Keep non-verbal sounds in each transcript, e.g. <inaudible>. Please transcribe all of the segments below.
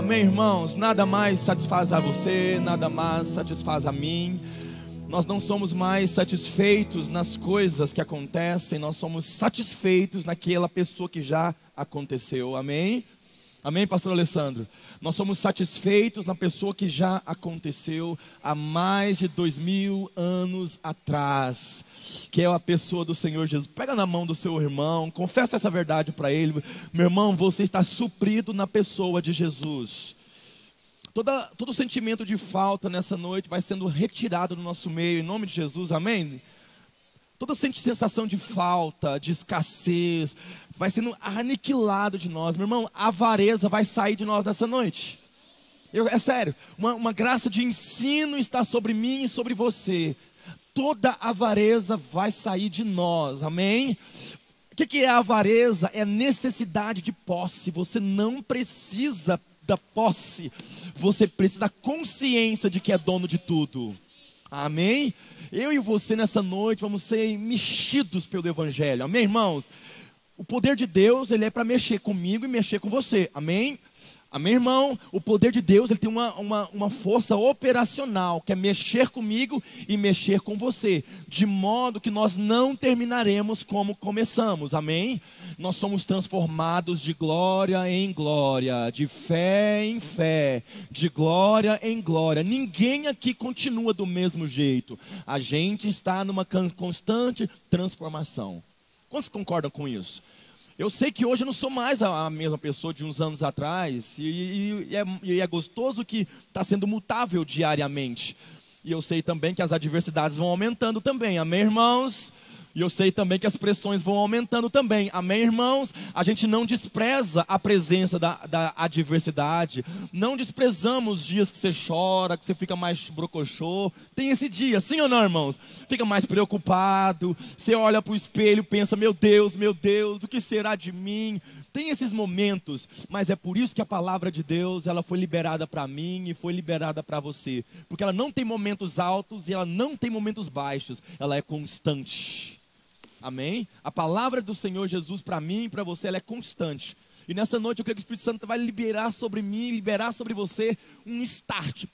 Amém, irmãos? Nada mais satisfaz a você, nada mais satisfaz a mim. Nós não somos mais satisfeitos nas coisas que acontecem, nós somos satisfeitos naquela pessoa que já aconteceu. Amém? Amém, pastor Alessandro? Nós somos satisfeitos na pessoa que já aconteceu há mais de dois mil anos atrás, que é a pessoa do Senhor Jesus. Pega na mão do seu irmão, confessa essa verdade para ele. Meu irmão, você está suprido na pessoa de Jesus. Toda, todo sentimento de falta nessa noite vai sendo retirado do nosso meio, em nome de Jesus, amém? Toda sensação de falta, de escassez, vai sendo aniquilado de nós. Meu irmão, a avareza vai sair de nós nessa noite. Eu, é sério, uma, uma graça de ensino está sobre mim e sobre você. Toda avareza vai sair de nós, amém? O que, que é avareza? É necessidade de posse. Você não precisa da posse, você precisa da consciência de que é dono de tudo. Amém? Eu e você nessa noite vamos ser mexidos pelo Evangelho. Amém, irmãos? O poder de Deus, ele é para mexer comigo e mexer com você. Amém? Amém, irmão? O poder de Deus ele tem uma, uma, uma força operacional, que é mexer comigo e mexer com você, de modo que nós não terminaremos como começamos, amém? Nós somos transformados de glória em glória, de fé em fé, de glória em glória. Ninguém aqui continua do mesmo jeito, a gente está numa constante transformação. Quantos concordam com isso? Eu sei que hoje eu não sou mais a mesma pessoa de uns anos atrás, e, e, e, é, e é gostoso que está sendo mutável diariamente. E eu sei também que as adversidades vão aumentando também, amém, irmãos? E eu sei também que as pressões vão aumentando também. Amém, irmãos? A gente não despreza a presença da, da adversidade. Não desprezamos os dias que você chora, que você fica mais brocochô. Tem esse dia, sim ou não, irmãos? Fica mais preocupado. Você olha para o espelho, pensa: meu Deus, meu Deus, o que será de mim? Tem esses momentos, mas é por isso que a palavra de Deus, ela foi liberada para mim e foi liberada para você, porque ela não tem momentos altos e ela não tem momentos baixos, ela é constante. Amém? A palavra do Senhor Jesus para mim e para você, ela é constante. E nessa noite eu creio que o Espírito Santo vai liberar sobre mim, liberar sobre você um start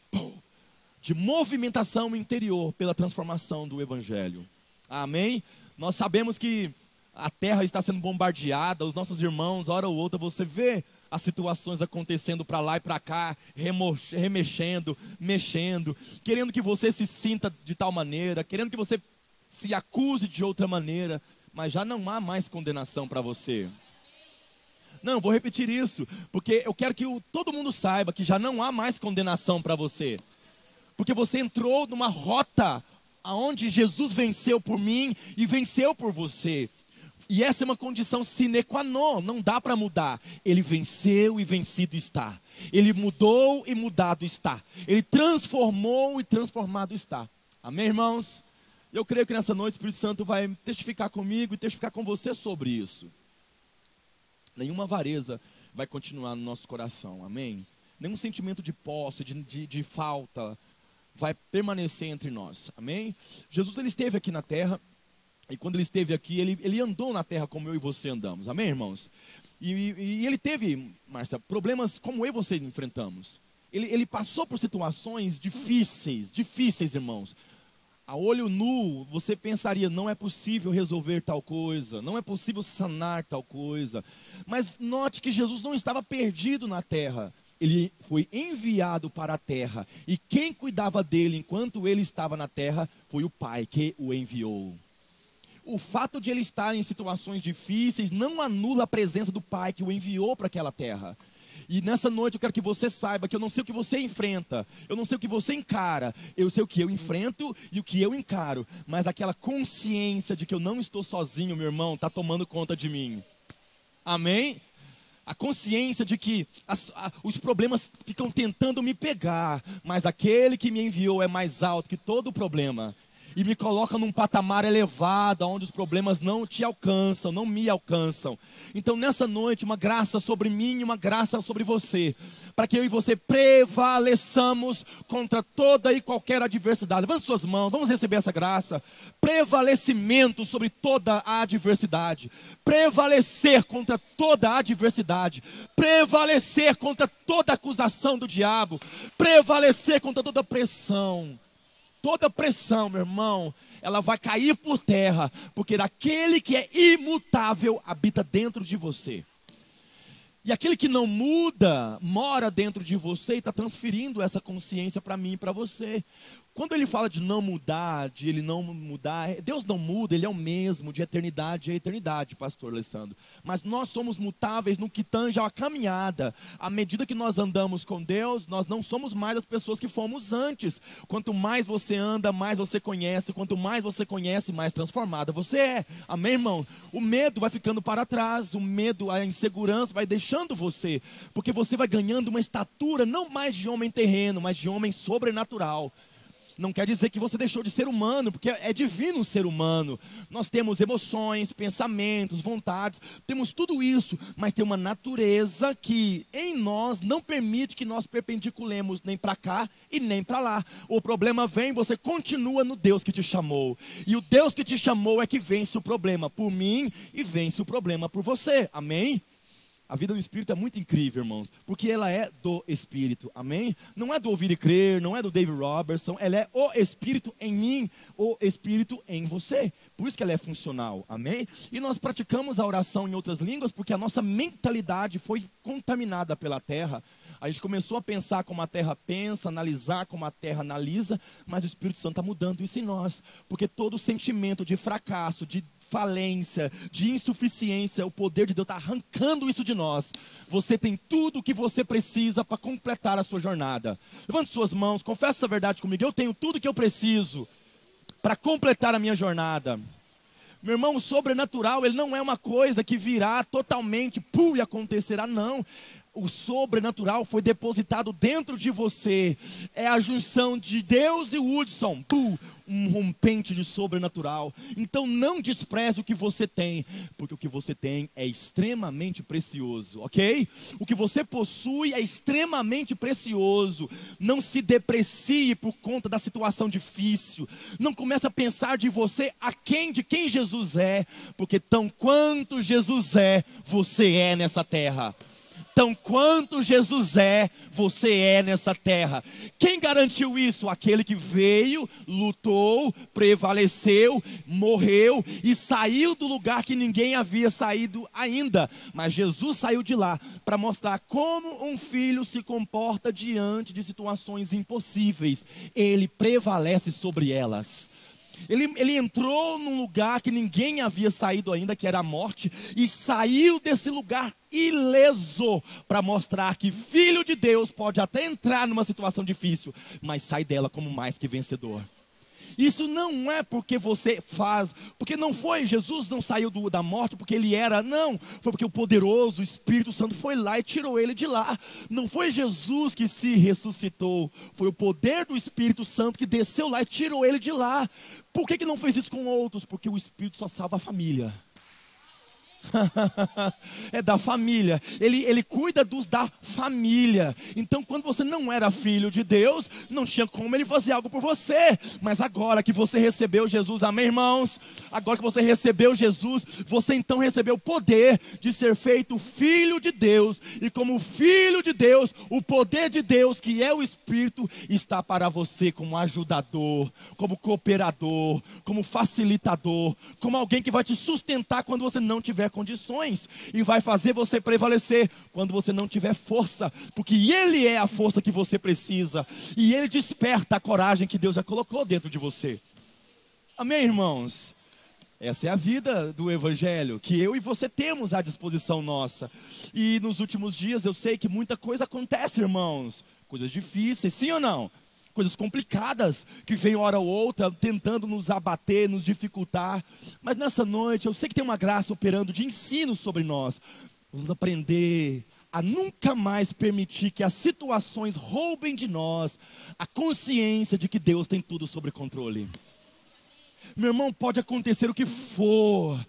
de movimentação interior pela transformação do Evangelho. Amém? Nós sabemos que a terra está sendo bombardeada, os nossos irmãos, hora ou outra, você vê as situações acontecendo para lá e para cá, remexendo, mexendo, querendo que você se sinta de tal maneira, querendo que você se acuse de outra maneira, mas já não há mais condenação para você. Não, vou repetir isso, porque eu quero que o, todo mundo saiba que já não há mais condenação para você. Porque você entrou numa rota aonde Jesus venceu por mim e venceu por você. E essa é uma condição sine qua non, não dá para mudar. Ele venceu e vencido está. Ele mudou e mudado está. Ele transformou e transformado está. Amém, irmãos? Eu creio que nessa noite o Espírito Santo vai testificar comigo e testificar com você sobre isso. Nenhuma avareza vai continuar no nosso coração, amém? Nenhum sentimento de posse, de, de, de falta, vai permanecer entre nós, amém? Jesus ele esteve aqui na terra, e quando ele esteve aqui, ele, ele andou na terra como eu e você andamos, amém, irmãos? E, e, e ele teve, Márcia, problemas como eu e você enfrentamos. Ele, ele passou por situações difíceis, difíceis, irmãos a olho nu, você pensaria, não é possível resolver tal coisa, não é possível sanar tal coisa. Mas note que Jesus não estava perdido na terra. Ele foi enviado para a terra. E quem cuidava dele enquanto ele estava na terra foi o Pai que o enviou. O fato de ele estar em situações difíceis não anula a presença do Pai que o enviou para aquela terra. E nessa noite eu quero que você saiba que eu não sei o que você enfrenta, eu não sei o que você encara, eu sei o que eu enfrento e o que eu encaro, mas aquela consciência de que eu não estou sozinho, meu irmão, está tomando conta de mim. Amém? A consciência de que as, a, os problemas ficam tentando me pegar, mas aquele que me enviou é mais alto que todo problema. E me coloca num patamar elevado, onde os problemas não te alcançam, não me alcançam. Então, nessa noite, uma graça sobre mim e uma graça sobre você, para que eu e você prevaleçamos contra toda e qualquer adversidade. Levante suas mãos, vamos receber essa graça. Prevalecimento sobre toda a adversidade, prevalecer contra toda a adversidade, prevalecer contra toda acusação do diabo, prevalecer contra toda pressão toda pressão, meu irmão, ela vai cair por terra, porque daquele que é imutável habita dentro de você. E aquele que não muda, mora dentro de você e está transferindo essa consciência para mim e para você. Quando ele fala de não mudar, de ele não mudar, Deus não muda, ele é o mesmo de eternidade a eternidade, pastor Alessandro. Mas nós somos mutáveis no que tange a caminhada. À medida que nós andamos com Deus, nós não somos mais as pessoas que fomos antes. Quanto mais você anda, mais você conhece. Quanto mais você conhece, mais transformada você é. Amém, irmão? O medo vai ficando para trás, o medo, a insegurança vai deixando você, porque você vai ganhando uma estatura não mais de homem terreno, mas de homem sobrenatural. Não quer dizer que você deixou de ser humano, porque é divino ser humano. Nós temos emoções, pensamentos, vontades, temos tudo isso, mas tem uma natureza que em nós não permite que nós perpendiculemos nem para cá e nem para lá. O problema vem, você continua no Deus que te chamou. E o Deus que te chamou é que vence o problema por mim e vence o problema por você. Amém? A vida do Espírito é muito incrível, irmãos, porque ela é do Espírito, amém? Não é do ouvir e crer, não é do David Robertson, ela é o Espírito em mim, o Espírito em você. Por isso que ela é funcional, amém? E nós praticamos a oração em outras línguas porque a nossa mentalidade foi contaminada pela terra. A gente começou a pensar como a terra pensa, analisar como a terra analisa, mas o Espírito Santo está mudando isso em nós, porque todo sentimento de fracasso, de falência, de insuficiência, o poder de Deus está arrancando isso de nós. Você tem tudo o que você precisa para completar a sua jornada. Levante suas mãos, confessa essa verdade comigo. Eu tenho tudo o que eu preciso para completar a minha jornada. Meu irmão, o sobrenatural, ele não é uma coisa que virá totalmente, pum, e acontecerá, não o sobrenatural foi depositado dentro de você. É a junção de Deus e Woodson. Pum, um rompente de sobrenatural. Então não despreze o que você tem, porque o que você tem é extremamente precioso, ok? O que você possui é extremamente precioso. Não se deprecie por conta da situação difícil. Não comece a pensar de você a quem de quem Jesus é, porque tão quanto Jesus é, você é nessa terra. Então, quanto Jesus é, você é nessa terra. Quem garantiu isso? Aquele que veio, lutou, prevaleceu, morreu e saiu do lugar que ninguém havia saído ainda. Mas Jesus saiu de lá para mostrar como um filho se comporta diante de situações impossíveis. Ele prevalece sobre elas. Ele, ele entrou num lugar que ninguém havia saído ainda, que era a morte, e saiu desse lugar ileso para mostrar que filho de Deus pode até entrar numa situação difícil, mas sai dela como mais que vencedor. Isso não é porque você faz, porque não foi, Jesus não saiu do, da morte porque ele era, não, foi porque o poderoso Espírito Santo foi lá e tirou ele de lá. Não foi Jesus que se ressuscitou, foi o poder do Espírito Santo que desceu lá e tirou ele de lá. Por que, que não fez isso com outros? Porque o Espírito só salva a família. <laughs> é da família. Ele, ele cuida dos da família. Então, quando você não era filho de Deus, não tinha como ele fazer algo por você. Mas agora que você recebeu Jesus, amém, irmãos? Agora que você recebeu Jesus, você então recebeu o poder de ser feito filho de Deus. E como filho de Deus, o poder de Deus, que é o Espírito, está para você como ajudador, como cooperador, como facilitador, como alguém que vai te sustentar quando você não tiver condições e vai fazer você prevalecer quando você não tiver força, porque Ele é a força que você precisa e Ele desperta a coragem que Deus já colocou dentro de você. Amém, irmãos? Essa é a vida do Evangelho, que eu e você temos à disposição nossa. E nos últimos dias eu sei que muita coisa acontece, irmãos. Coisas difíceis, sim ou não? Coisas complicadas que vem hora ou outra tentando nos abater, nos dificultar. Mas nessa noite eu sei que tem uma graça operando de ensino sobre nós. Vamos aprender a nunca mais permitir que as situações roubem de nós a consciência de que Deus tem tudo sob controle. Meu irmão, pode acontecer o que for,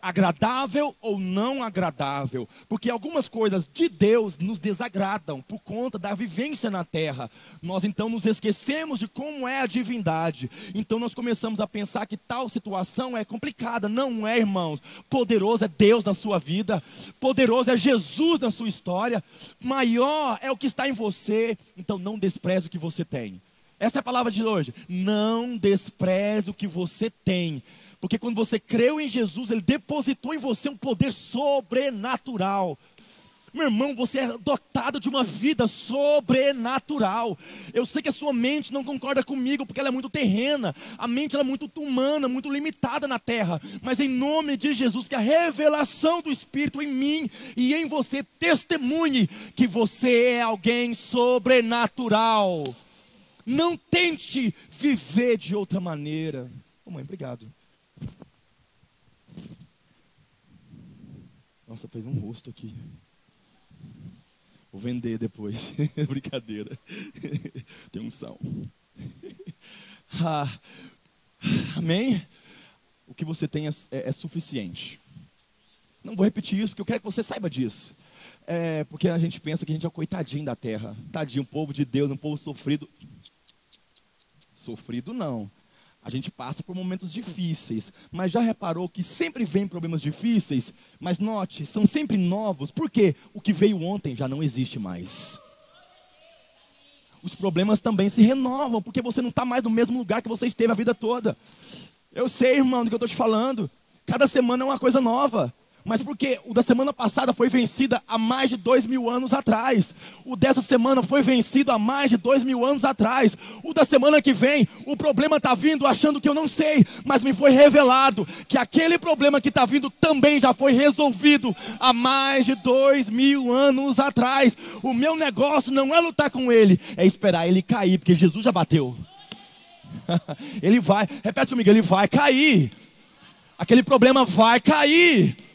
agradável ou não agradável, porque algumas coisas de Deus nos desagradam por conta da vivência na terra. Nós então nos esquecemos de como é a divindade. Então nós começamos a pensar que tal situação é complicada. Não é, irmãos. Poderoso é Deus na sua vida, poderoso é Jesus na sua história, maior é o que está em você. Então não despreze o que você tem. Essa é a palavra de hoje. Não despreze o que você tem. Porque quando você creu em Jesus, Ele depositou em você um poder sobrenatural. Meu irmão, você é dotado de uma vida sobrenatural. Eu sei que a sua mente não concorda comigo, porque ela é muito terrena. A mente é muito humana, muito limitada na terra. Mas em nome de Jesus, que a revelação do Espírito em mim e em você testemunhe que você é alguém sobrenatural. Não tente viver de outra maneira. Oh, mãe, obrigado. Nossa, fez um rosto aqui. Vou vender depois. <laughs> Brincadeira. Tem um sal. <laughs> Ah, amém? O que você tem é, é, é, suficiente. Não vou repetir isso, porque eu quero que você saiba disso. É, porque a gente pensa que a gente é o coitadinho da terra. Tadinho, um povo de Deus, um povo sofrido. Sofrido não. A gente passa por momentos difíceis, mas já reparou que sempre vem problemas difíceis, mas note, são sempre novos, porque o que veio ontem já não existe mais. Os problemas também se renovam, porque você não está mais no mesmo lugar que você esteve a vida toda. Eu sei, irmão, do que eu estou te falando. Cada semana é uma coisa nova mas porque o da semana passada foi vencida há mais de dois mil anos atrás. O dessa semana foi vencido há mais de dois mil anos atrás. O da semana que vem, o problema está vindo achando que eu não sei, mas me foi revelado que aquele problema que está vindo também já foi resolvido há mais de dois mil anos atrás. O meu negócio não é lutar com ele, é esperar ele cair, porque Jesus já bateu. <laughs> ele vai, repete comigo, ele vai cair. Aquele problema vai cair.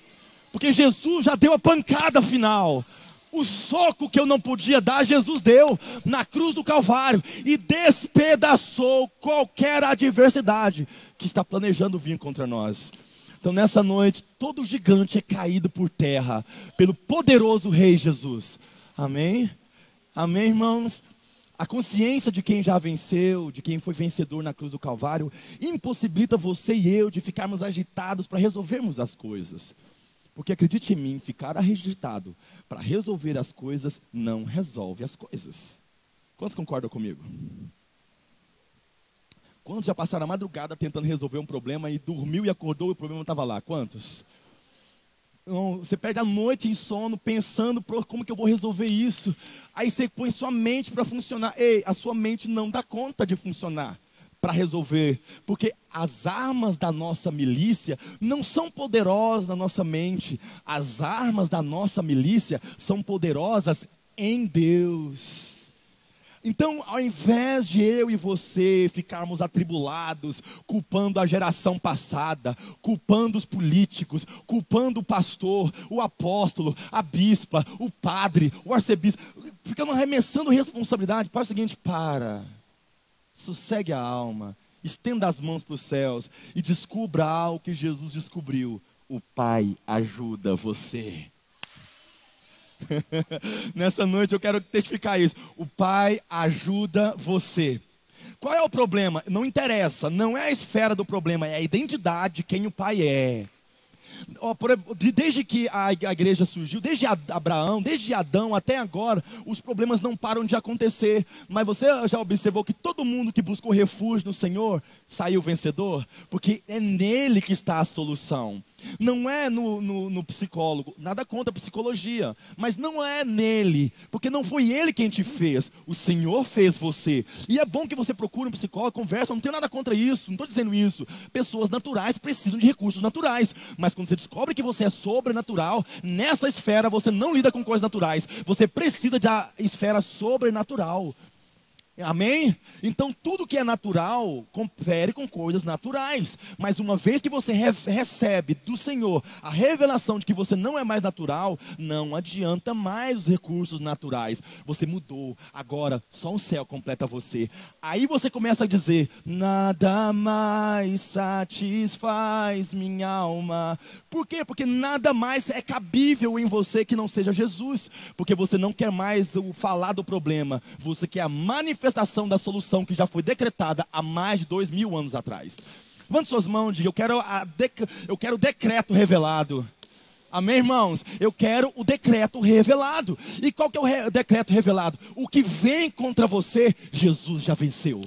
Porque Jesus já deu a pancada final. O soco que eu não podia dar, Jesus deu na cruz do Calvário e despedaçou qualquer adversidade que está planejando vir contra nós. Então, nessa noite, todo gigante é caído por terra pelo poderoso Rei Jesus. Amém? Amém, irmãos? A consciência de quem já venceu, de quem foi vencedor na cruz do Calvário, impossibilita você e eu de ficarmos agitados para resolvermos as coisas. Porque acredite em mim, ficar arregistado para resolver as coisas não resolve as coisas. Quantos concordam comigo? Quantos já passaram a madrugada tentando resolver um problema e dormiu e acordou e o problema estava lá? Quantos? Você perde a noite em sono pensando como que eu vou resolver isso. Aí você põe sua mente para funcionar. Ei, a sua mente não dá conta de funcionar para resolver, porque as armas da nossa milícia não são poderosas na nossa mente, as armas da nossa milícia são poderosas em Deus. Então, ao invés de eu e você ficarmos atribulados, culpando a geração passada, culpando os políticos, culpando o pastor, o apóstolo, a bispa, o padre, o arcebispo, ficando arremessando responsabilidade, para o seguinte: para sossegue a alma, estenda as mãos para os céus e descubra algo que Jesus descobriu. O Pai ajuda você. <laughs> Nessa noite eu quero testificar isso. O Pai ajuda você. Qual é o problema? Não interessa, não é a esfera do problema, é a identidade de quem o Pai é desde que a igreja surgiu, desde Abraão, desde Adão até agora, os problemas não param de acontecer. Mas você já observou que todo mundo que buscou refúgio no Senhor saiu vencedor? Porque é nele que está a solução. Não é no, no, no, psicólogo, nada contra a psicologia, mas não é nele, porque não foi ele quem te fez, o Senhor fez você. E é bom que você procure um psicólogo, conversa, não tenho nada contra isso, não estou dizendo isso. Pessoas naturais precisam de recursos naturais, mas quando você descobre que você é sobrenatural, nessa esfera você não lida com coisas naturais, você precisa da esfera sobrenatural. Amém? Então tudo que é natural confere com coisas naturais. Mas uma vez que você re recebe do Senhor a revelação de que você não é mais natural, não adianta mais os recursos naturais. Você mudou. Agora só o céu completa você. Aí você começa a dizer: nada mais satisfaz minha alma. Por quê? Porque nada mais é cabível em você que não seja Jesus. Porque você não quer mais o falar do problema. Você quer a manifestação manifestação da solução que já foi decretada há mais de dois mil anos atrás. Levante suas mãos diga: eu quero, dec... eu quero o decreto revelado. Amém, irmãos? Eu quero o decreto revelado. E qual que é o re... decreto revelado? O que vem contra você, Jesus já venceu.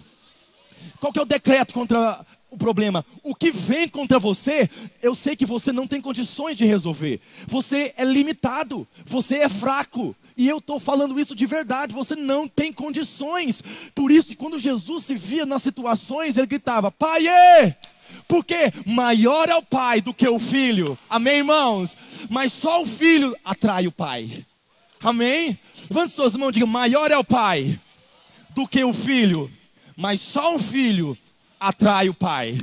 Qual que é o decreto contra o problema? O que vem contra você, eu sei que você não tem condições de resolver. Você é limitado, você é fraco. E eu estou falando isso de verdade, você não tem condições. Por isso, quando Jesus se via nas situações, ele gritava: Pai, porque maior é o pai do que o filho. Amém, irmãos? Mas só o filho atrai o pai. Amém? Levante suas mãos e diga: maior é o pai do que o filho. Mas só o filho atrai o pai.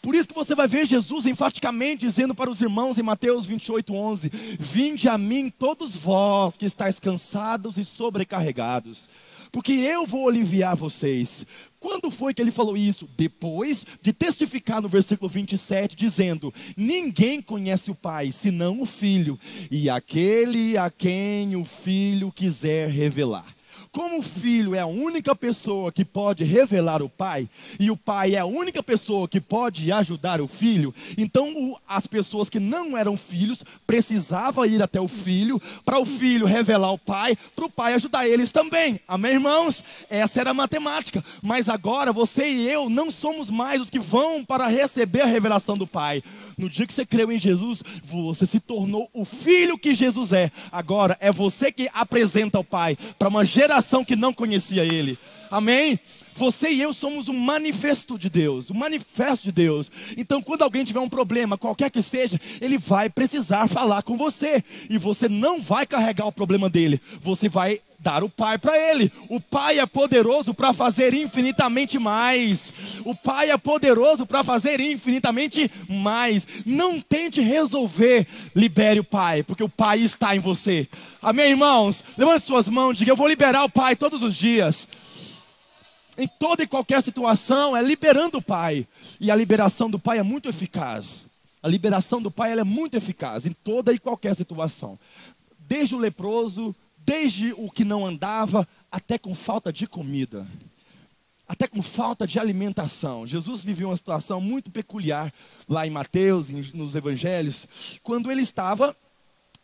Por isso que você vai ver Jesus enfaticamente dizendo para os irmãos em Mateus 28, 11: Vinde a mim todos vós que estáis cansados e sobrecarregados, porque eu vou aliviar vocês. Quando foi que ele falou isso? Depois de testificar no versículo 27, dizendo: Ninguém conhece o Pai senão o Filho, e aquele a quem o Filho quiser revelar. Como o filho é a única pessoa que pode revelar o pai, e o pai é a única pessoa que pode ajudar o filho, então o, as pessoas que não eram filhos precisavam ir até o filho, para o filho revelar o pai, para o pai ajudar eles também. Amém, irmãos? Essa era a matemática. Mas agora você e eu não somos mais os que vão para receber a revelação do pai. No dia que você creu em Jesus, você se tornou o filho que Jesus é. Agora é você que apresenta o pai para uma geração que não conhecia Ele. Amém? Você e eu somos um manifesto de Deus, um manifesto de Deus. Então, quando alguém tiver um problema, qualquer que seja, ele vai precisar falar com você. E você não vai carregar o problema dele. Você vai dar o Pai para ele. O Pai é poderoso para fazer infinitamente mais. O Pai é poderoso para fazer infinitamente mais. Não tente resolver, libere o Pai, porque o Pai está em você. Amém, irmãos? Levante suas mãos, diga: Eu vou liberar o Pai todos os dias. Em toda e qualquer situação, é liberando o Pai. E a liberação do Pai é muito eficaz. A liberação do Pai é muito eficaz em toda e qualquer situação. Desde o leproso, desde o que não andava até com falta de comida, até com falta de alimentação. Jesus viveu uma situação muito peculiar lá em Mateus, nos evangelhos, quando ele estava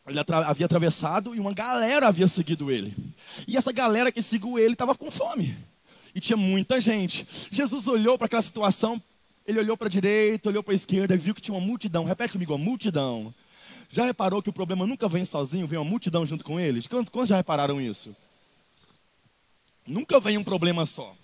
ele havia atravessado e uma galera havia seguido ele. E essa galera que seguiu ele estava com fome. E tinha muita gente. Jesus olhou para aquela situação, ele olhou para a direita, olhou para a esquerda viu que tinha uma multidão. Repete comigo, uma multidão. Já reparou que o problema nunca vem sozinho, vem uma multidão junto com ele? Quantos, quantos já repararam isso? Nunca vem um problema só.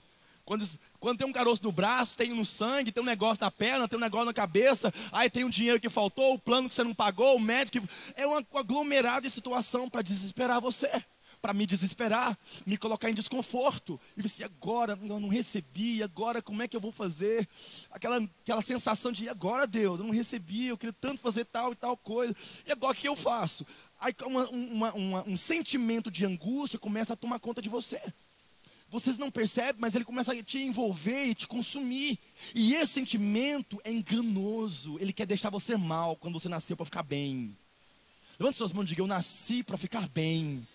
Quando, quando tem um caroço no braço, tem um no sangue, tem um negócio na perna, tem um negócio na cabeça, aí tem um dinheiro que faltou, o plano que você não pagou, o médico. É um aglomerado de situação para desesperar você para me desesperar, me colocar em desconforto. E disse, agora eu não recebi, agora como é que eu vou fazer? Aquela, aquela sensação de, agora Deus, eu não recebi, eu queria tanto fazer tal e tal coisa. E agora o que eu faço? Aí uma, uma, uma, um sentimento de angústia começa a tomar conta de você. Vocês não percebem, mas ele começa a te envolver e te consumir. E esse sentimento é enganoso. Ele quer deixar você mal quando você nasceu para ficar bem. Levante suas mãos e diga: Eu nasci para ficar bem.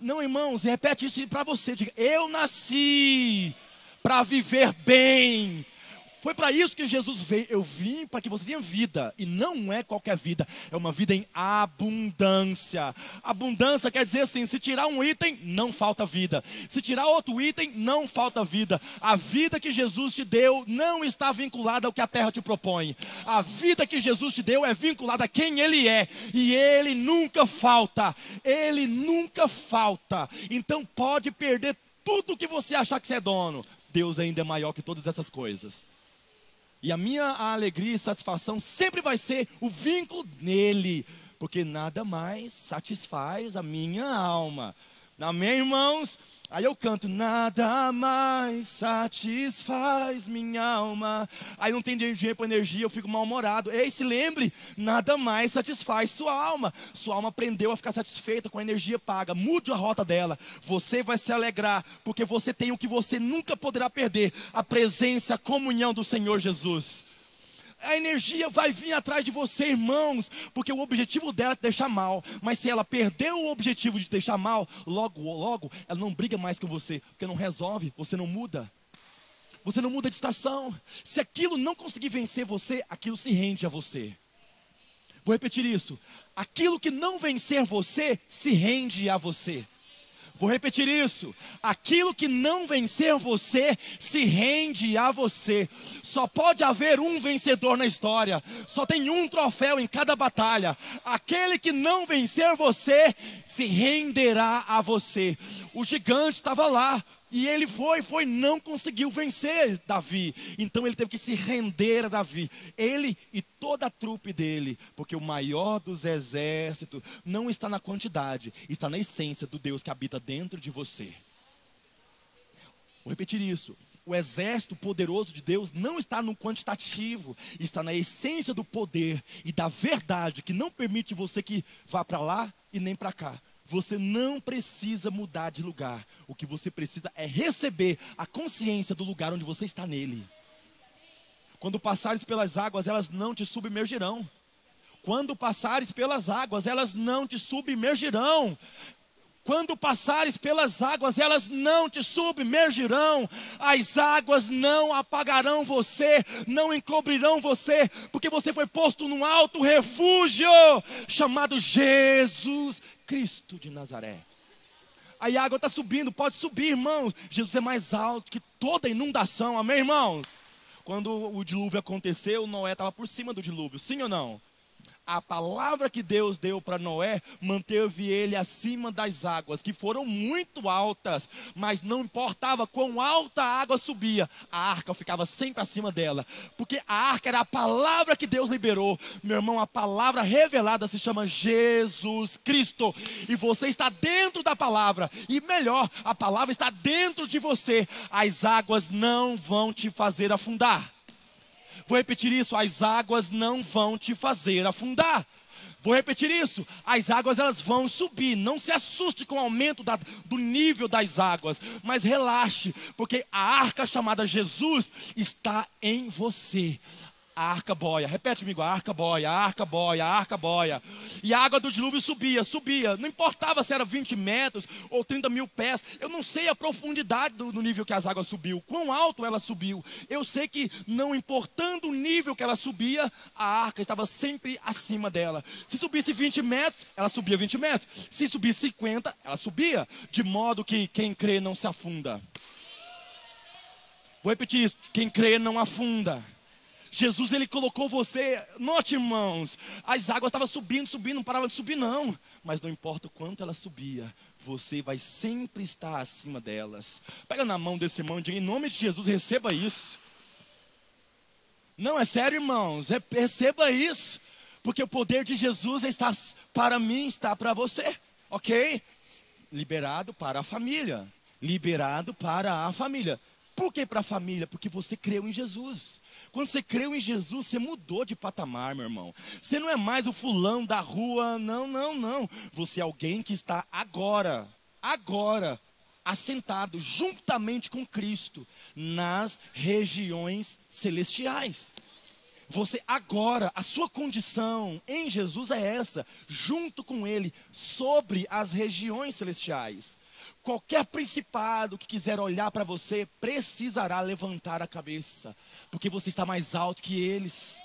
Não, irmãos, repete isso para você. Diga, eu nasci para viver bem. Foi para isso que Jesus veio. Eu vim para que você tenha vida. E não é qualquer vida, é uma vida em abundância. Abundância quer dizer assim: se tirar um item, não falta vida. Se tirar outro item, não falta vida. A vida que Jesus te deu não está vinculada ao que a terra te propõe. A vida que Jesus te deu é vinculada a quem Ele é. E Ele nunca falta. Ele nunca falta. Então pode perder tudo que você achar que você é dono. Deus ainda é maior que todas essas coisas. E a minha alegria e satisfação sempre vai ser o vínculo nele, porque nada mais satisfaz a minha alma. Amém, irmãos? Aí eu canto, nada mais satisfaz minha alma. Aí não tem dinheiro para energia, eu fico mal-humorado. Ei, se lembre, nada mais satisfaz sua alma. Sua alma aprendeu a ficar satisfeita com a energia paga. Mude a rota dela. Você vai se alegrar, porque você tem o que você nunca poderá perder: a presença, a comunhão do Senhor Jesus a energia vai vir atrás de você, irmãos, porque o objetivo dela é te deixar mal. Mas se ela perdeu o objetivo de te deixar mal, logo, logo, ela não briga mais com você, porque não resolve, você não muda. Você não muda de estação. Se aquilo não conseguir vencer você, aquilo se rende a você. Vou repetir isso. Aquilo que não vencer você, se rende a você. Vou repetir isso. Aquilo que não vencer você, se rende a você. Só pode haver um vencedor na história. Só tem um troféu em cada batalha. Aquele que não vencer você, se renderá a você. O gigante estava lá, e ele foi, foi, não conseguiu vencer Davi. Então ele teve que se render a Davi. Ele e toda a trupe dele. Porque o maior dos exércitos não está na quantidade, está na essência do Deus que habita dentro de você. Vou repetir isso. O exército poderoso de Deus não está no quantitativo, está na essência do poder e da verdade que não permite você que vá para lá e nem para cá. Você não precisa mudar de lugar. O que você precisa é receber a consciência do lugar onde você está nele. Quando passares pelas águas, elas não te submergirão. Quando passares pelas águas, elas não te submergirão. Quando passares pelas águas, elas não te submergirão, as águas não apagarão você, não encobrirão você, porque você foi posto num alto refúgio chamado Jesus Cristo de Nazaré. Aí a água está subindo, pode subir, irmãos. Jesus é mais alto que toda inundação, amém, irmãos? Quando o dilúvio aconteceu, Noé estava por cima do dilúvio, sim ou não? A palavra que Deus deu para Noé manteve ele acima das águas, que foram muito altas, mas não importava quão alta a água subia, a arca ficava sempre acima dela, porque a arca era a palavra que Deus liberou. Meu irmão, a palavra revelada se chama Jesus Cristo, e você está dentro da palavra, e melhor, a palavra está dentro de você, as águas não vão te fazer afundar. Vou repetir isso: as águas não vão te fazer afundar. Vou repetir isso: as águas elas vão subir. Não se assuste com o aumento da, do nível das águas, mas relaxe, porque a arca chamada Jesus está em você. A arca boia, repete comigo, a arca boia, a arca boia, a arca boia. E a água do dilúvio subia, subia. Não importava se era 20 metros ou 30 mil pés. Eu não sei a profundidade do, do nível que as águas subiu, quão alto ela subiu. Eu sei que não importando o nível que ela subia, a arca estava sempre acima dela. Se subisse 20 metros, ela subia 20 metros. Se subisse 50, ela subia. De modo que quem crê não se afunda. Vou repetir isso: quem crê não afunda. Jesus, ele colocou você. Note, irmãos, as águas estavam subindo, subindo, não paravam de subir, não. Mas não importa o quanto ela subia, você vai sempre estar acima delas. Pega na mão desse irmão e diga: em nome de Jesus, receba isso. Não, é sério, irmãos, é, receba isso. Porque o poder de Jesus está para mim, está para você, ok? Liberado para a família. Liberado para a família. Por que para a família? Porque você creu em Jesus. Quando você creu em Jesus, você mudou de patamar, meu irmão. Você não é mais o fulão da rua, não, não, não. Você é alguém que está agora, agora, assentado juntamente com Cristo nas regiões celestiais. Você agora, a sua condição em Jesus é essa, junto com Ele, sobre as regiões celestiais. Qualquer principado que quiser olhar para você precisará levantar a cabeça, porque você está mais alto que eles.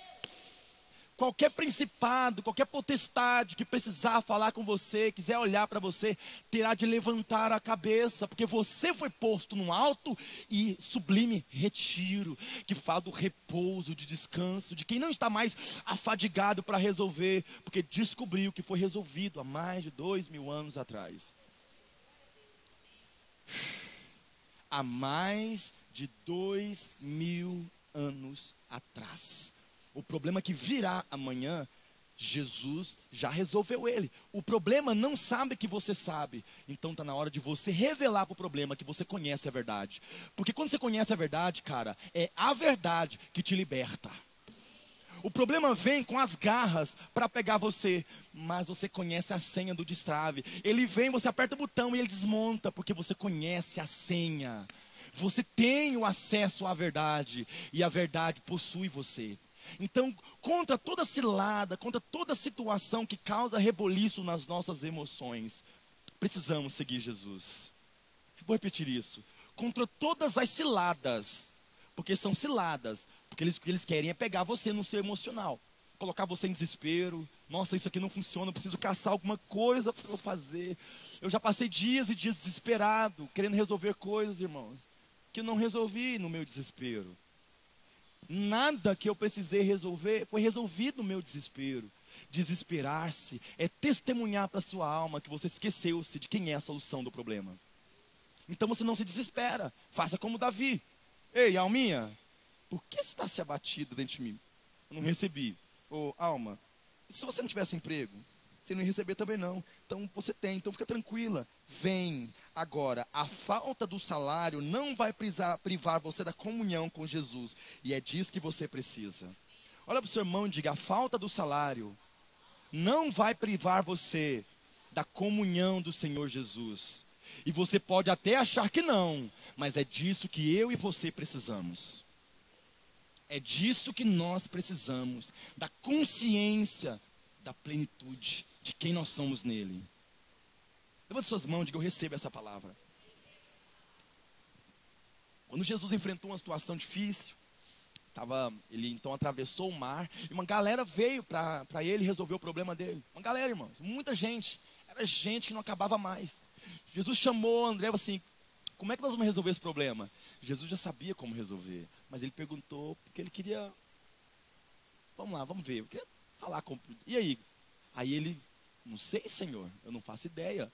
Qualquer principado, qualquer potestade que precisar falar com você, quiser olhar para você, terá de levantar a cabeça, porque você foi posto num alto e sublime retiro, que fala do repouso, de descanso, de quem não está mais afadigado para resolver, porque descobriu que foi resolvido há mais de dois mil anos atrás há mais de dois mil anos atrás. O problema que virá amanhã Jesus já resolveu ele. O problema não sabe que você sabe. Então está na hora de você revelar para o problema que você conhece a verdade. Porque quando você conhece a verdade, cara, é a verdade que te liberta. O problema vem com as garras para pegar você, mas você conhece a senha do destrave. Ele vem, você aperta o botão e ele desmonta, porque você conhece a senha. Você tem o acesso à verdade e a verdade possui você. Então, contra toda cilada, contra toda situação que causa reboliço nas nossas emoções, precisamos seguir Jesus. Vou repetir isso. Contra todas as ciladas, porque são ciladas, porque eles, o que eles querem é pegar você no seu emocional, colocar você em desespero. Nossa, isso aqui não funciona, eu preciso caçar alguma coisa para eu fazer. Eu já passei dias e dias desesperado, querendo resolver coisas, irmãos, que eu não resolvi no meu desespero. Nada que eu precisei resolver foi resolvido no meu desespero. Desesperar-se é testemunhar para sua alma que você esqueceu-se de quem é a solução do problema. Então você não se desespera. Faça como Davi. Ei, alminha, por que está se abatido dentro de mim? Eu não recebi. Ô, alma, se você não tivesse emprego, você não ia receber também não. Então você tem, então fica tranquila. Vem agora. A falta do salário não vai privar, privar você da comunhão com Jesus. E é disso que você precisa. Olha para o seu irmão e diga: a falta do salário não vai privar você da comunhão do Senhor Jesus. E você pode até achar que não, mas é disso que eu e você precisamos. É disso que nós precisamos, da consciência da plenitude de quem nós somos nele. Levante suas mãos e diga: Eu recebo essa palavra. Quando Jesus enfrentou uma situação difícil, tava, ele então atravessou o mar e uma galera veio para ele resolver o problema dele. Uma galera, irmãos, muita gente. Era gente que não acabava mais. Jesus chamou André assim: Como é que nós vamos resolver esse problema? Jesus já sabia como resolver, mas ele perguntou porque ele queria. Vamos lá, vamos ver. Eu queria falar com. E aí? Aí ele não sei, Senhor, eu não faço ideia.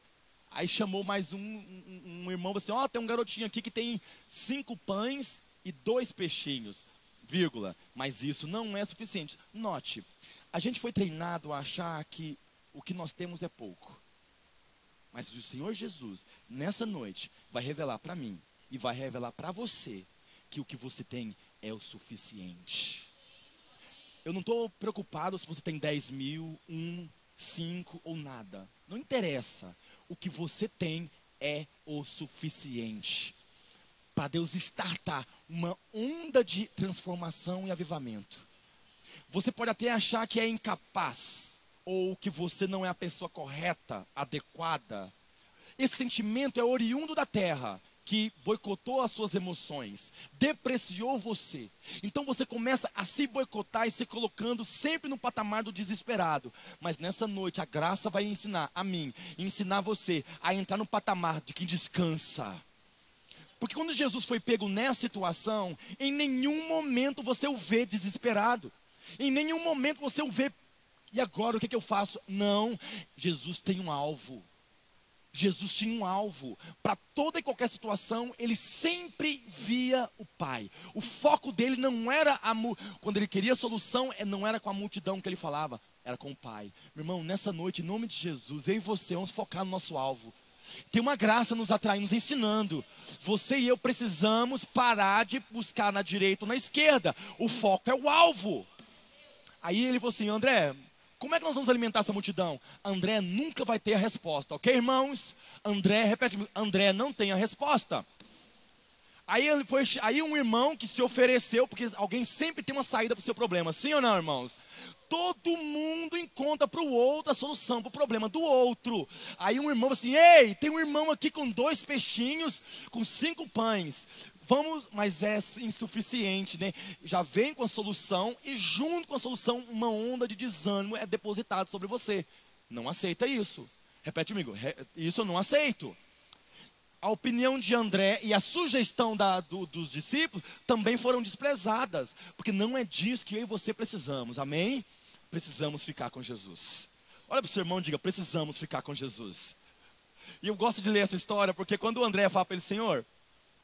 Aí chamou mais um, um, um irmão, assim, ó, oh, tem um garotinho aqui que tem cinco pães e dois peixinhos, vírgula. Mas isso não é suficiente. Note, a gente foi treinado a achar que o que nós temos é pouco. Mas o Senhor Jesus, nessa noite, vai revelar para mim e vai revelar para você que o que você tem é o suficiente. Eu não estou preocupado se você tem 10 mil, um, cinco ou nada. Não interessa. O que você tem é o suficiente para Deus estartar uma onda de transformação e avivamento. Você pode até achar que é incapaz ou que você não é a pessoa correta, adequada. Esse sentimento é oriundo da terra que boicotou as suas emoções, depreciou você. Então você começa a se boicotar e se colocando sempre no patamar do desesperado. Mas nessa noite a graça vai ensinar a mim, ensinar você a entrar no patamar de quem descansa. Porque quando Jesus foi pego nessa situação, em nenhum momento você o vê desesperado. Em nenhum momento você o vê, e agora o que, é que eu faço? Não, Jesus tem um alvo. Jesus tinha um alvo. Para toda e qualquer situação, ele sempre via o Pai. O foco dele não era a quando ele queria solução, é, não era com a multidão que ele falava, era com o Pai. Meu irmão, nessa noite, em nome de Jesus, eu e você vamos focar no nosso alvo. Tem uma graça nos atraindo, nos ensinando. Você e eu precisamos parar de buscar na direita ou na esquerda. O foco é o alvo. Aí ele falou assim: André, como é que nós vamos alimentar essa multidão? André nunca vai ter a resposta, ok, irmãos? André, repete, André não tem a resposta. Aí, ele foi, aí um irmão que se ofereceu, porque alguém sempre tem uma saída para o seu problema, sim ou não, irmãos? Todo mundo encontra para o outro a solução para o problema do outro. Aí um irmão assim, ei, tem um irmão aqui com dois peixinhos, com cinco pães. Vamos, mas é insuficiente, né? Já vem com a solução e junto com a solução uma onda de desânimo é depositada sobre você. Não aceita isso. Repete comigo, isso eu não aceito. A opinião de André e a sugestão da, do, dos discípulos também foram desprezadas, porque não é disso que eu e você precisamos, amém? Precisamos ficar com Jesus. Olha para o seu irmão e diga: precisamos ficar com Jesus. E eu gosto de ler essa história, porque quando o André fala para ele, Senhor,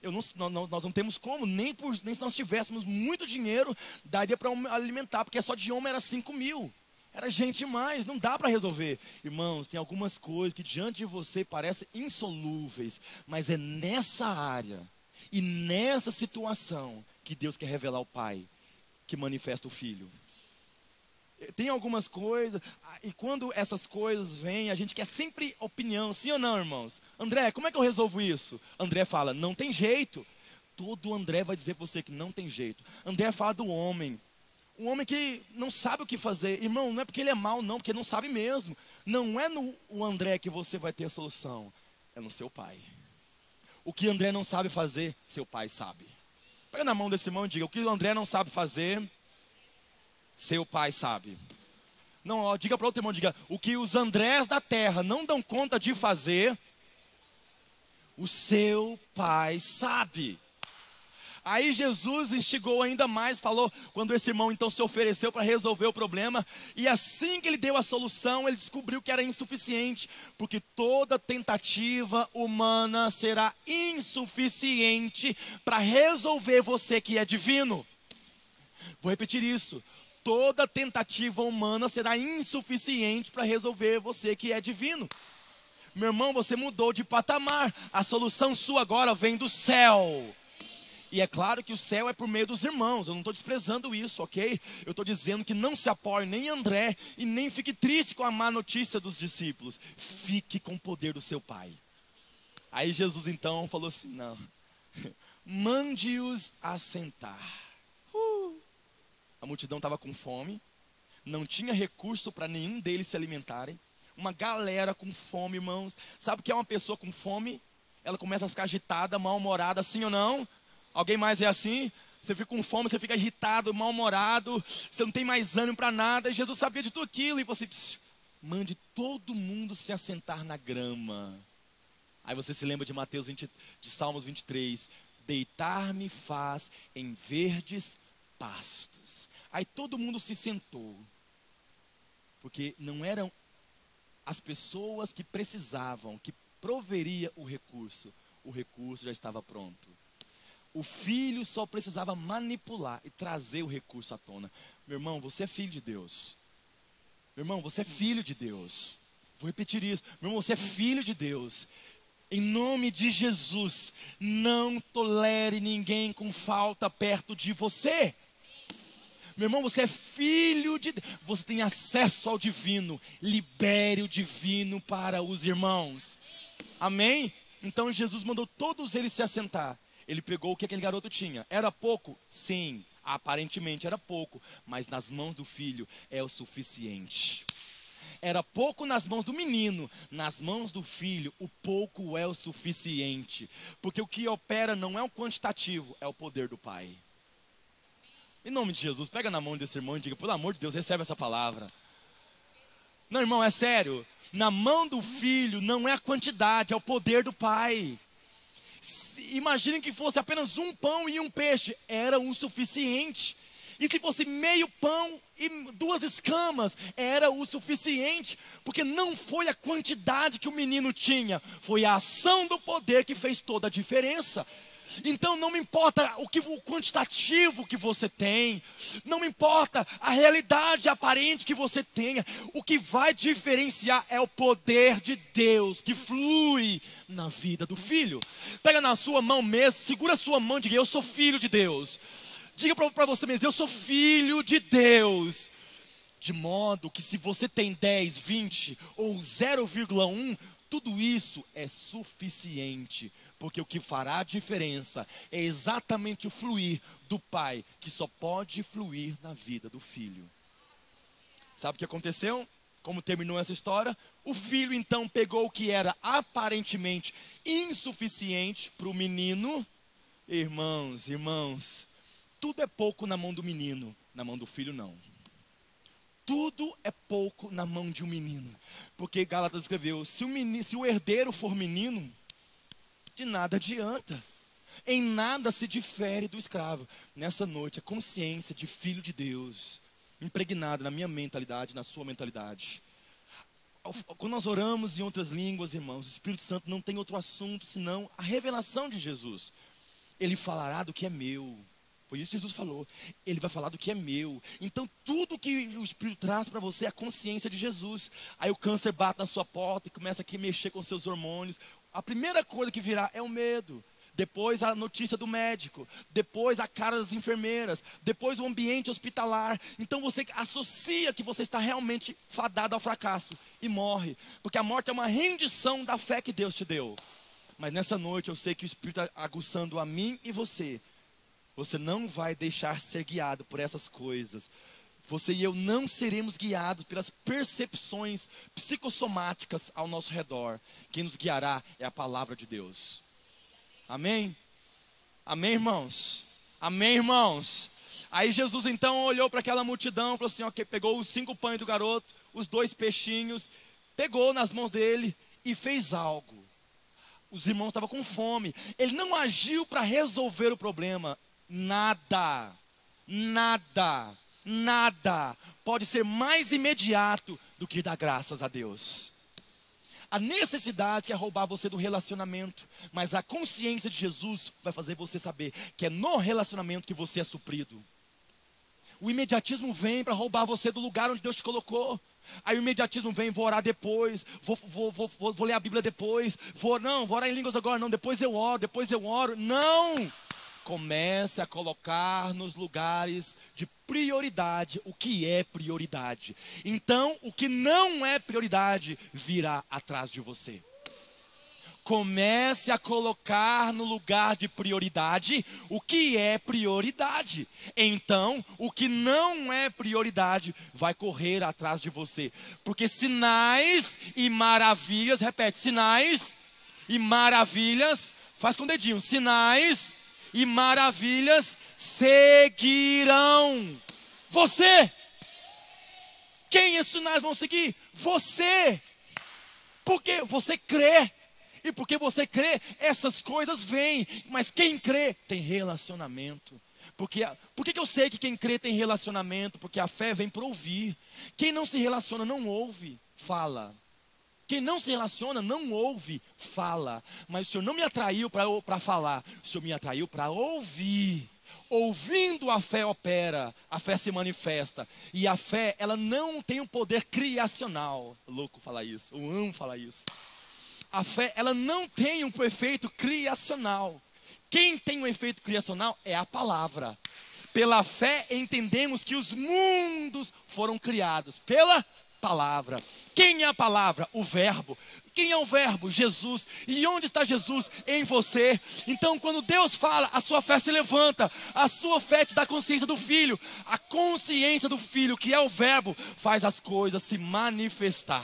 eu não, nós não temos como, nem, por, nem se nós tivéssemos muito dinheiro, daria para alimentar, porque só de homem era 5 mil. Era gente demais, não dá para resolver. Irmãos, tem algumas coisas que diante de você parecem insolúveis, mas é nessa área e nessa situação que Deus quer revelar o Pai, que manifesta o Filho. Tem algumas coisas, ah, e quando essas coisas vêm, a gente quer sempre opinião, sim ou não, irmãos? André, como é que eu resolvo isso? André fala, não tem jeito. Todo André vai dizer para você que não tem jeito. André fala do homem, um homem que não sabe o que fazer. Irmão, não é porque ele é mau, não, porque ele não sabe mesmo. Não é no André que você vai ter a solução, é no seu pai. O que André não sabe fazer, seu pai sabe. Pega na mão desse irmão e diga: o que o André não sabe fazer, seu pai sabe. Não, ó, diga para outro irmão, diga, o que os Andrés da terra não dão conta de fazer, o seu pai sabe. Aí Jesus instigou ainda mais, falou, quando esse irmão então se ofereceu para resolver o problema, e assim que ele deu a solução, ele descobriu que era insuficiente, porque toda tentativa humana será insuficiente para resolver você que é divino. Vou repetir isso toda tentativa humana será insuficiente para resolver você que é divino. Meu irmão, você mudou de patamar. A solução sua agora vem do céu. E é claro que o céu é por meio dos irmãos, eu não estou desprezando isso, ok? Eu estou dizendo que não se apoie nem em André e nem fique triste com a má notícia dos discípulos. Fique com o poder do seu Pai. Aí Jesus então falou assim: não, <laughs> mande-os assentar. A multidão estava com fome, não tinha recurso para nenhum deles se alimentarem. Uma galera com fome, irmãos. Sabe o que é uma pessoa com fome? Ela começa a ficar agitada, mal-humorada, assim ou não? Alguém mais é assim? Você fica com fome, você fica irritado, mal-humorado, você não tem mais ânimo para nada. E Jesus sabia de tudo aquilo. E você, psiu, mande todo mundo se assentar na grama. Aí você se lembra de Mateus 20, de Salmos 23. Deitar-me faz em verdes pastos. Aí todo mundo se sentou. Porque não eram as pessoas que precisavam, que proveria o recurso. O recurso já estava pronto. O filho só precisava manipular e trazer o recurso à tona. Meu irmão, você é filho de Deus. Meu irmão, você é filho de Deus. Vou repetir isso. Meu irmão, você é filho de Deus. Em nome de Jesus, não tolere ninguém com falta perto de você. Meu irmão, você é filho de Deus. Você tem acesso ao divino. Libere o divino para os irmãos. Amém? Então Jesus mandou todos eles se assentar. Ele pegou o que aquele garoto tinha. Era pouco? Sim, aparentemente era pouco. Mas nas mãos do filho é o suficiente. Era pouco nas mãos do menino, nas mãos do filho, o pouco é o suficiente. Porque o que opera não é o quantitativo, é o poder do Pai. Em nome de Jesus, pega na mão desse irmão e diga: pelo amor de Deus, recebe essa palavra. Não, irmão, é sério. Na mão do filho não é a quantidade, é o poder do pai. Imaginem que fosse apenas um pão e um peixe, era o suficiente. E se fosse meio pão e duas escamas, era o suficiente, porque não foi a quantidade que o menino tinha, foi a ação do poder que fez toda a diferença. Então não me importa o que o quantitativo que você tem, não me importa a realidade aparente que você tenha. O que vai diferenciar é o poder de Deus que flui na vida do filho. Pega na sua mão mesmo, segura a sua mão e diga: Eu sou filho de Deus. Diga para você mesmo: Eu sou filho de Deus. De modo que se você tem 10, 20 ou 0,1, tudo isso é suficiente porque o que fará a diferença é exatamente o fluir do Pai, que só pode fluir na vida do filho. Sabe o que aconteceu? Como terminou essa história? O filho então pegou o que era aparentemente insuficiente para o menino. Irmãos, irmãos, tudo é pouco na mão do menino, na mão do filho não. Tudo é pouco na mão de um menino. Porque Gálatas escreveu: se o, menino, se o herdeiro for menino, de nada adianta. Em nada se difere do escravo. Nessa noite, a consciência de filho de Deus, impregnada na minha mentalidade, na sua mentalidade. Quando nós oramos em outras línguas, irmãos, o Espírito Santo não tem outro assunto senão a revelação de Jesus. Ele falará do que é meu. Foi isso que Jesus falou. Ele vai falar do que é meu. Então, tudo que o Espírito traz para você é a consciência de Jesus. Aí o câncer bate na sua porta e começa a mexer com seus hormônios. A primeira coisa que virá é o medo. Depois a notícia do médico, depois a cara das enfermeiras, depois o ambiente hospitalar. Então você associa que você está realmente fadado ao fracasso e morre, porque a morte é uma rendição da fé que Deus te deu. Mas nessa noite eu sei que o Espírito está aguçando a mim e você você não vai deixar ser guiado por essas coisas. Você e eu não seremos guiados pelas percepções psicossomáticas ao nosso redor. Quem nos guiará é a palavra de Deus. Amém? Amém, irmãos? Amém, irmãos? Aí Jesus então olhou para aquela multidão, falou assim: ok, pegou os cinco pães do garoto, os dois peixinhos, pegou nas mãos dele e fez algo. Os irmãos estavam com fome. Ele não agiu para resolver o problema, nada, nada, nada pode ser mais imediato do que dar graças a Deus. A necessidade quer roubar você do relacionamento, mas a consciência de Jesus vai fazer você saber que é no relacionamento que você é suprido. O imediatismo vem para roubar você do lugar onde Deus te colocou. Aí o imediatismo vem, vou orar depois, vou, vou, vou, vou, ler a Bíblia depois, vou, não, vou orar em línguas agora, não, depois eu oro, depois eu oro. Não! Comece a colocar nos lugares de prioridade o que é prioridade. Então, o que não é prioridade virá atrás de você. Comece a colocar no lugar de prioridade o que é prioridade. Então, o que não é prioridade vai correr atrás de você. Porque sinais e maravilhas, repete, sinais e maravilhas, faz com o dedinho, sinais e maravilhas seguirão. Você. Quem esses sinais vão seguir? Você. Porque você crê. E porque você crê, essas coisas vêm. Mas quem crê tem relacionamento. Porque, por que, eu sei que quem crê tem relacionamento? Porque a fé vem para ouvir. Quem não se relaciona não ouve, fala. Quem não se relaciona não ouve, fala. Mas o Senhor não me atraiu para falar, o Senhor me atraiu para ouvir. Ouvindo a fé opera, a fé se manifesta. E a fé, ela não tem um poder criacional. Louco falar isso, eu amo falar isso. A fé, ela não tem um efeito criacional. Quem tem um efeito criacional é a palavra. Pela fé entendemos que os mundos foram criados pela palavra. Quem é a palavra? O Verbo. Quem é o Verbo? Jesus. E onde está Jesus? Em você. Então, quando Deus fala, a sua fé se levanta. A sua fé te dá consciência do Filho. A consciência do Filho, que é o Verbo, faz as coisas se manifestar.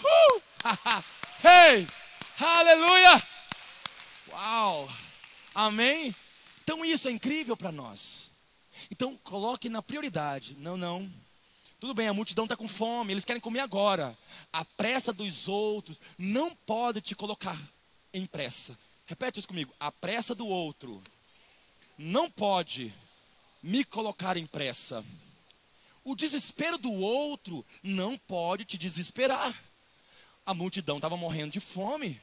Uh! <laughs> hey! Aleluia! Uau! Amém? Então, isso é incrível para nós. Então, coloque na prioridade. Não, não. Tudo bem, a multidão está com fome, eles querem comer agora. A pressa dos outros não pode te colocar em pressa. Repete isso comigo. A pressa do outro não pode me colocar em pressa. O desespero do outro não pode te desesperar. A multidão estava morrendo de fome.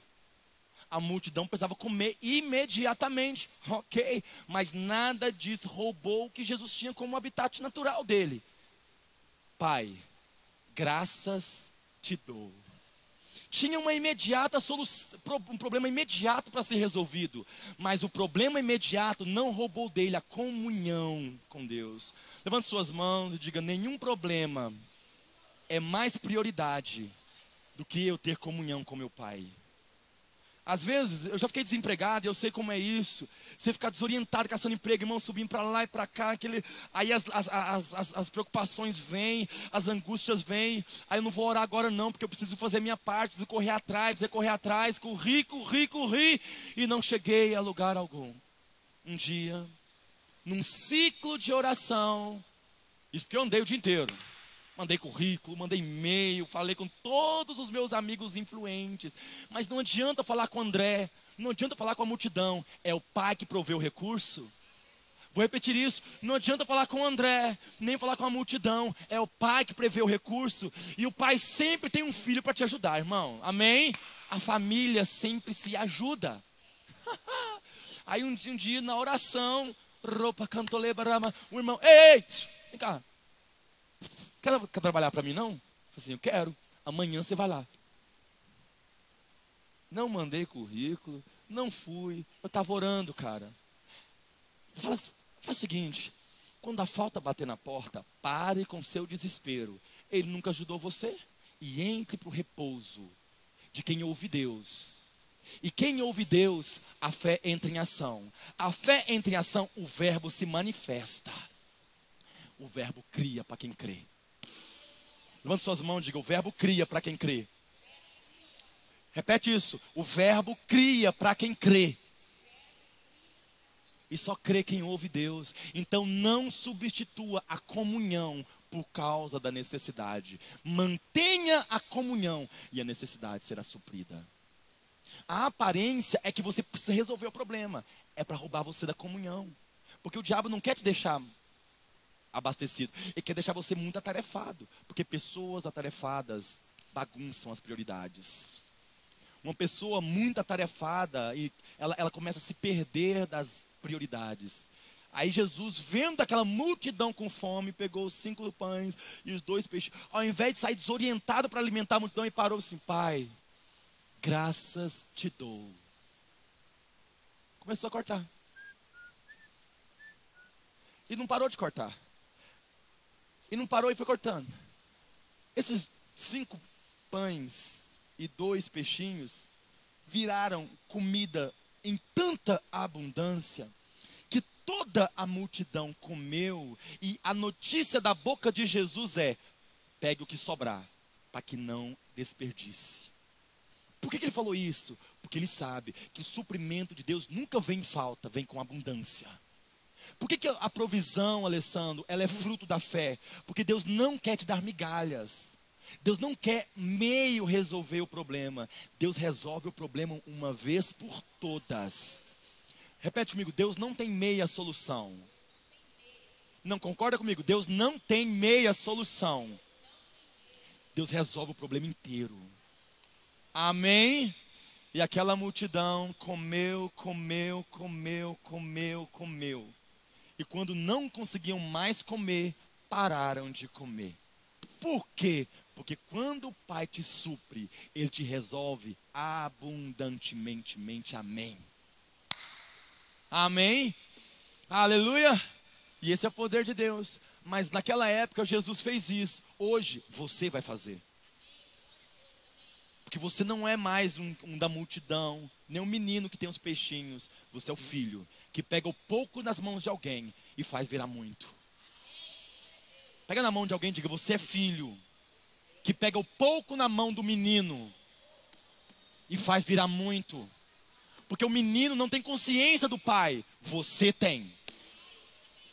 A multidão precisava comer imediatamente. Ok, mas nada disso roubou o que Jesus tinha como habitat natural dele Pai, graças te dou. Tinha uma imediata solução, um problema imediato para ser resolvido, mas o problema imediato não roubou dele a comunhão com Deus. Levante suas mãos e diga: nenhum problema é mais prioridade do que eu ter comunhão com meu Pai. Às vezes, eu já fiquei desempregado eu sei como é isso. Você ficar desorientado, caçando emprego, irmão, subindo para lá e para cá. Aquele, aí as, as, as, as, preocupações vêm, as angústias vêm. Aí eu não vou orar agora não, porque eu preciso fazer minha parte, preciso correr atrás, preciso correr atrás. Corri, corri, corri. E não cheguei a lugar algum. Um dia, num ciclo de oração, isso porque eu andei o dia inteiro. Mandei currículo, mandei e-mail, falei com todos os meus amigos influentes. Mas não adianta falar com o André, não adianta falar com a multidão. É o pai que proveu o recurso. Vou repetir isso. Não adianta falar com o André, nem falar com a multidão. É o pai que prevê o recurso. E o pai sempre tem um filho para te ajudar, irmão. Amém? A família sempre se ajuda. <laughs> Aí um, um dia, na oração, roupa cantolebarama, o irmão, ei, vem cá, quer, quer trabalhar para mim não? Eu falei assim, eu quero, amanhã você vai lá. Não mandei currículo, não fui, eu estava orando, cara. Fala, o seguinte, quando a falta bater na porta, pare com seu desespero. Ele nunca ajudou você. E entre para o repouso de quem ouve Deus. E quem ouve Deus, a fé entra em ação. A fé entra em ação, o verbo se manifesta. O verbo cria para quem crê. Levante suas mãos e diga: o verbo cria para quem crê. Repete isso. O verbo cria para quem crê. E só crê quem ouve Deus. Então não substitua a comunhão por causa da necessidade. Mantenha a comunhão e a necessidade será suprida. A aparência é que você precisa resolver o problema. É para roubar você da comunhão. Porque o diabo não quer te deixar abastecido. Ele quer deixar você muito atarefado. Porque pessoas atarefadas bagunçam as prioridades uma pessoa muito atarefada e ela, ela começa a se perder das prioridades. Aí Jesus, vendo aquela multidão com fome, pegou os cinco pães e os dois peixes. Ao invés de sair desorientado para alimentar a multidão, e parou assim: Pai, graças te dou. Começou a cortar. E não parou de cortar. E não parou e foi cortando. Esses cinco pães e dois peixinhos viraram comida em tanta abundância que toda a multidão comeu e a notícia da boca de Jesus é: pegue o que sobrar, para que não desperdice. Por que, que ele falou isso? Porque ele sabe que o suprimento de Deus nunca vem em falta, vem com abundância. Por que, que a provisão, Alessandro, ela é fruto da fé? Porque Deus não quer te dar migalhas. Deus não quer meio resolver o problema. Deus resolve o problema uma vez por todas. Repete comigo: Deus não tem meia solução. Não concorda comigo? Deus não tem meia solução. Deus resolve o problema inteiro. Amém? E aquela multidão comeu, comeu, comeu, comeu, comeu. E quando não conseguiam mais comer, pararam de comer. Por quê? Porque quando o Pai te supre, Ele te resolve abundantemente. Amém. Amém. Aleluia. E esse é o poder de Deus. Mas naquela época Jesus fez isso. Hoje você vai fazer. Porque você não é mais um, um, da multidão, nem um menino que tem os peixinhos. Você é o filho que pega o pouco nas mãos de alguém e faz virar muito. Pega na mão de alguém e diga: Você é filho que pega o pouco na mão do menino e faz virar muito. Porque o menino não tem consciência do pai, você tem.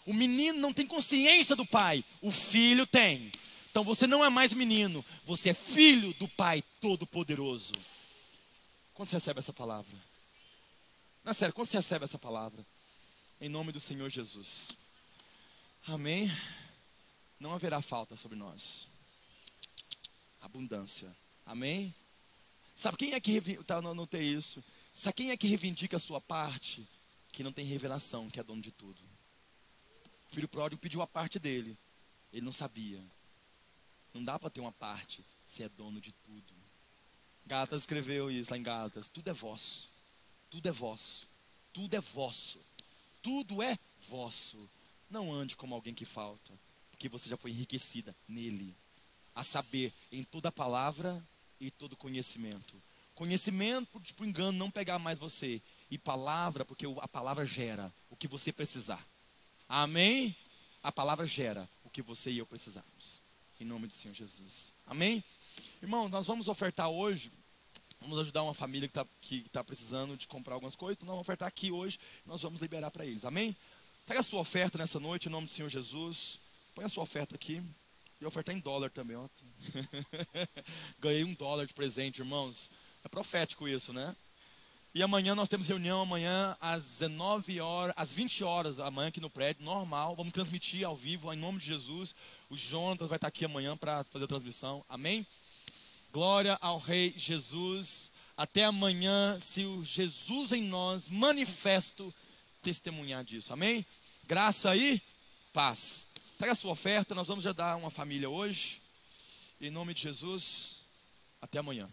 O menino não tem consciência do pai, o filho tem. Então você não é mais menino, você é filho do Pai Todo-Poderoso. Quando você recebe essa palavra? Não, sério, quando você recebe essa palavra? Em nome do Senhor Jesus. Amém. Não haverá falta sobre nós abundância. Amém? Sabe quem é que tá, não notei isso? Sabe quem é que reivindica a sua parte? Que não tem revelação, que é dono de tudo. O filho pródigo pediu a parte dele. Ele não sabia. Não dá para ter uma parte se é dono de tudo. Gálatas escreveu isso lá em Gálatas. Tudo é vosso. Tudo é vosso. Tudo é vosso. Tudo é vosso. Não ande como alguém que falta, porque você já foi enriquecida nele a saber, em toda palavra e todo conhecimento. Conhecimento por tipo, engano não pegar mais você. E palavra, porque a palavra gera o que você precisar. Amém? A palavra gera o que você e eu precisamos. Em nome do Senhor Jesus. Amém? Irmão, nós vamos ofertar hoje. Vamos ajudar uma família que está que tá precisando de comprar algumas coisas. Então nós vamos ofertar aqui hoje. Nós vamos liberar para eles. Amém? Pega a sua oferta nessa noite, em nome do Senhor Jesus. Põe a sua oferta aqui. E ofertar em dólar também, ó. <laughs> Ganhei um dólar de presente, irmãos. É profético isso, né? E amanhã nós temos reunião, amanhã às 19 horas, às 20 horas, amanhã aqui no prédio, normal. Vamos transmitir ao vivo, em nome de Jesus. O Jonatas vai estar aqui amanhã para fazer a transmissão. Amém? Glória ao Rei Jesus. Até amanhã, se o Jesus em nós, manifesto, testemunhar disso. Amém? Graça e paz. Traga a sua oferta, nós vamos já dar uma família hoje. Em nome de Jesus, até amanhã.